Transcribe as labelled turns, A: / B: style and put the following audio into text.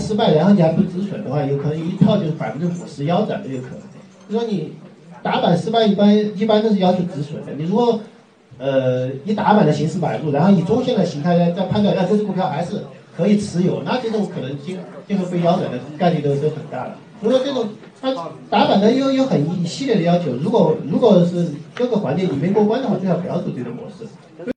A: 失败，然后你还不止损的话，有可能一套就是百分之五十腰斩都有可能。就说你打板失败，一般一般都是要求止损的。你如果呃以打板的形式买入，然后以中线的形态来再判断，那这只股票还是可以持有，那这种可能性就是被腰斩的概率都都很大了。所以说这种它打板的又有很一系列的要求，如果如果是各个环节你没过关的话，最好不要走这种模式。